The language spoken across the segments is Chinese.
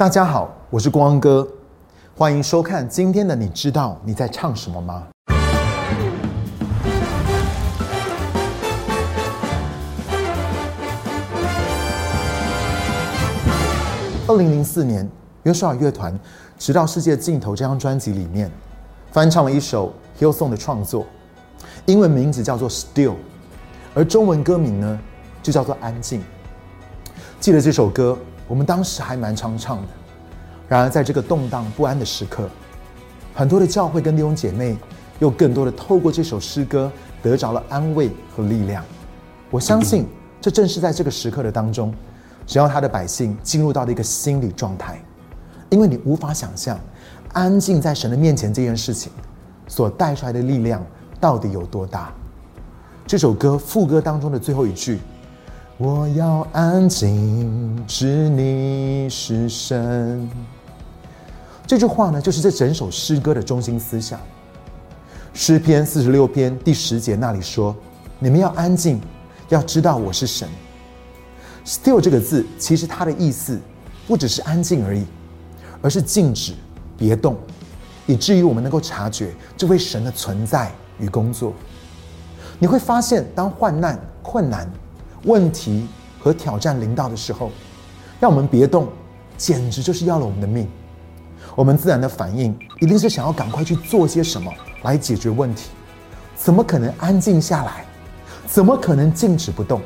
大家好，我是光哥，欢迎收看今天的。你知道你在唱什么吗？二零零四年，约书尔乐团《直到世界尽头》这张专辑里面，翻唱了一首 Hillsong 的创作，英文名字叫做《Still》，而中文歌名呢，就叫做《安静》。记得这首歌，我们当时还蛮常唱的。然而，在这个动荡不安的时刻，很多的教会跟弟兄姐妹，又更多的透过这首诗歌，得着了安慰和力量。我相信，这正是在这个时刻的当中。只要他的百姓进入到了一个心理状态，因为你无法想象，安静在神的面前这件事情所带出来的力量到底有多大。这首歌副歌当中的最后一句：“我要安静，知你是神。”这句话呢，就是这整首诗歌的中心思想。诗篇四十六篇第十节那里说：“你们要安静，要知道我是神。” Still 这个字，其实它的意思不只是安静而已，而是静止、别动，以至于我们能够察觉这位神的存在与工作。你会发现，当患难、困难、问题和挑战临到的时候，让我们别动，简直就是要了我们的命。我们自然的反应一定是想要赶快去做些什么来解决问题，怎么可能安静下来？怎么可能静止不动？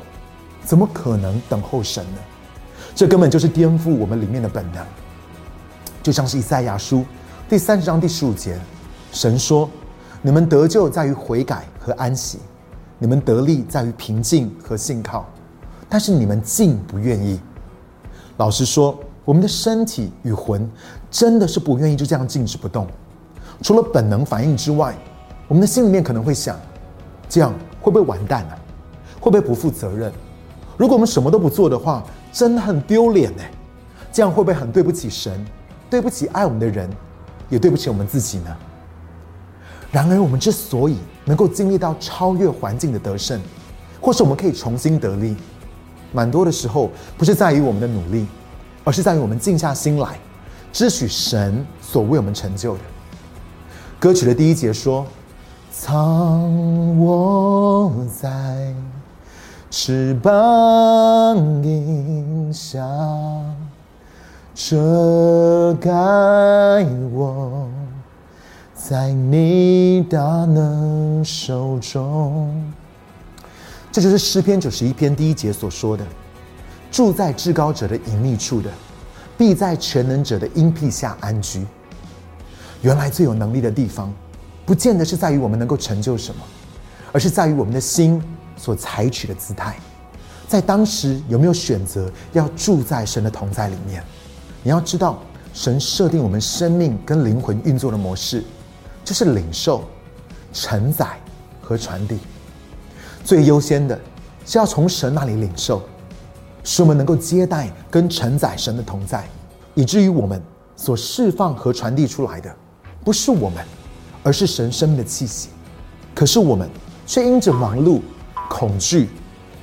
怎么可能等候神呢？这根本就是颠覆我们里面的本能。就像是以赛亚书第三十章第十五节，神说：“你们得救在于悔改和安息，你们得力在于平静和信靠。但是你们竟不愿意。”老实说，我们的身体与魂真的是不愿意就这样静止不动。除了本能反应之外，我们的心里面可能会想：这样会不会完蛋啊？会不会不负责任？如果我们什么都不做的话，真的很丢脸呢。这样会不会很对不起神，对不起爱我们的人，也对不起我们自己呢？然而，我们之所以能够经历到超越环境的得胜，或是我们可以重新得力，蛮多的时候不是在于我们的努力，而是在于我们静下心来，支取神所为我们成就的。歌曲的第一节说：“藏我在。”翅膀影下，遮盖我，在你大能手中。这就是诗篇九十一篇第一节所说的：“住在至高者的隐秘处的，必在全能者的荫庇下安居。”原来最有能力的地方，不见得是在于我们能够成就什么，而是在于我们的心。所采取的姿态，在当时有没有选择要住在神的同在里面？你要知道，神设定我们生命跟灵魂运作的模式，就是领受、承载和传递。最优先的是要从神那里领受，使我们能够接待跟承载神的同在，以至于我们所释放和传递出来的，不是我们，而是神生命的气息。可是我们却因着忙碌。恐惧、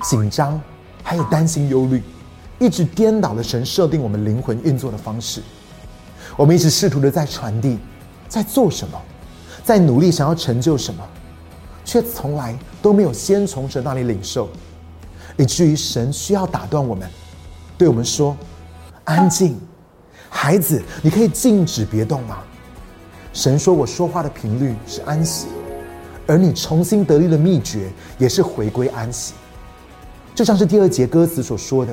紧张，还有担心、忧虑，一直颠倒了神设定我们灵魂运作的方式。我们一直试图的在传递，在做什么，在努力想要成就什么，却从来都没有先从神那里领受，以至于神需要打断我们，对我们说：“安静，孩子，你可以静止别动吗？”神说：“我说话的频率是安息。”而你重新得力的秘诀，也是回归安息，就像是第二节歌词所说的：“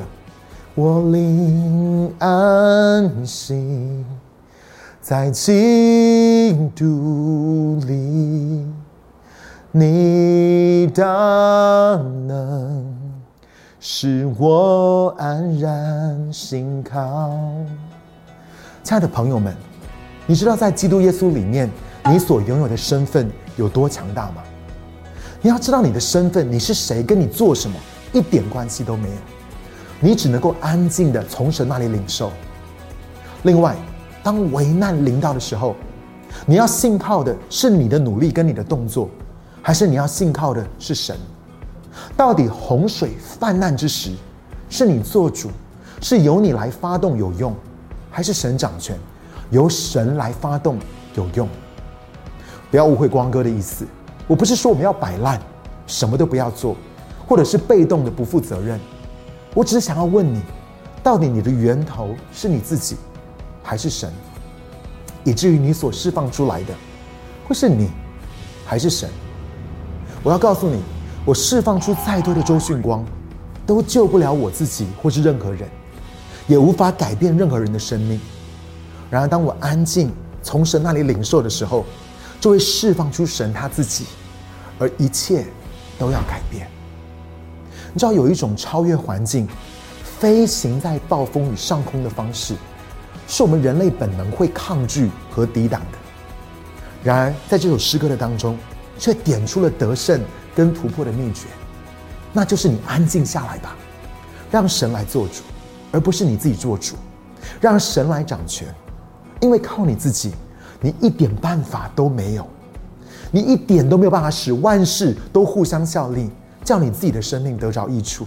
我灵安息在基督里，你大能使我安然心靠。”亲爱的朋友们，你知道在基督耶稣里面，你所拥有的身份。有多强大吗？你要知道你的身份，你是谁，跟你做什么一点关系都没有。你只能够安静的从神那里领受。另外，当危难临到的时候，你要信靠的是你的努力跟你的动作，还是你要信靠的是神？到底洪水泛滥之时，是你做主，是由你来发动有用，还是神掌权？由神来发动有用。不要误会光哥的意思，我不是说我们要摆烂，什么都不要做，或者是被动的不负责任。我只是想要问你，到底你的源头是你自己，还是神？以至于你所释放出来的，会是你，还是神？我要告诉你，我释放出再多的周迅光，都救不了我自己或是任何人，也无法改变任何人的生命。然而，当我安静从神那里领受的时候，就会释放出神他自己，而一切都要改变。你知道有一种超越环境、飞行在暴风雨上空的方式，是我们人类本能会抗拒和抵挡的。然而，在这首诗歌的当中，却点出了得胜跟突破的秘诀，那就是你安静下来吧，让神来做主，而不是你自己做主，让神来掌权。因为靠你自己，你一点办法都没有，你一点都没有办法使万事都互相效力，叫你自己的生命得着益处。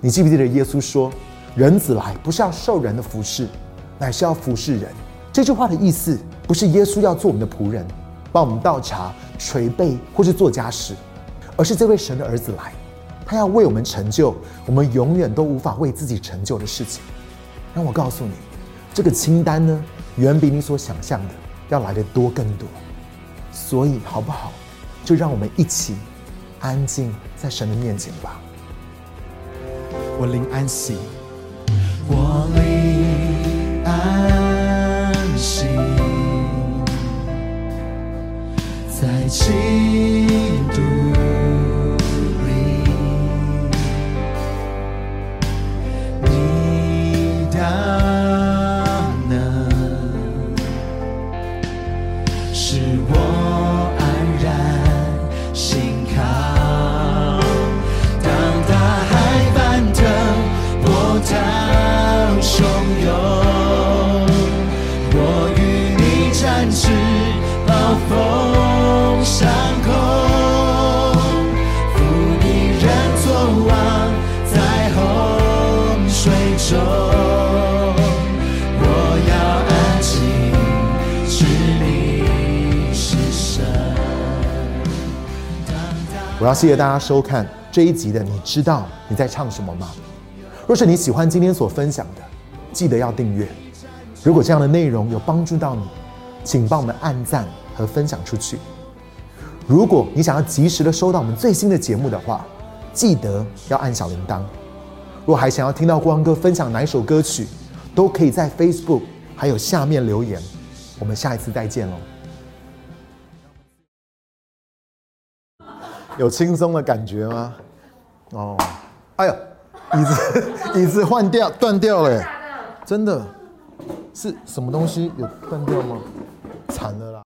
你记不记得耶稣说：“人子来不是要受人的服侍，乃是要服侍人。”这句话的意思不是耶稣要做我们的仆人，帮我们倒茶、捶背或是做家事，而是这位神的儿子来，他要为我们成就我们永远都无法为自己成就的事情。让我告诉你。这个清单呢，远比你所想象的要来的多更多，所以好不好？就让我们一起安静在神的面前吧。我灵安息，风上空，负你人作王，在洪水中。我要安静，知你是神。我要谢谢大家收看这一集的。你知道你在唱什么吗？若是你喜欢今天所分享的，记得要订阅。如果这样的内容有帮助到你，请帮我们按赞和分享出去。如果你想要及时的收到我们最新的节目的话，记得要按小铃铛。若还想要听到光哥分享哪一首歌曲，都可以在 Facebook 还有下面留言。我们下一次再见喽。有轻松的感觉吗？哦，哎呦，椅子椅子换掉断掉了耶，真的是什么东西有断掉吗？惨了啦！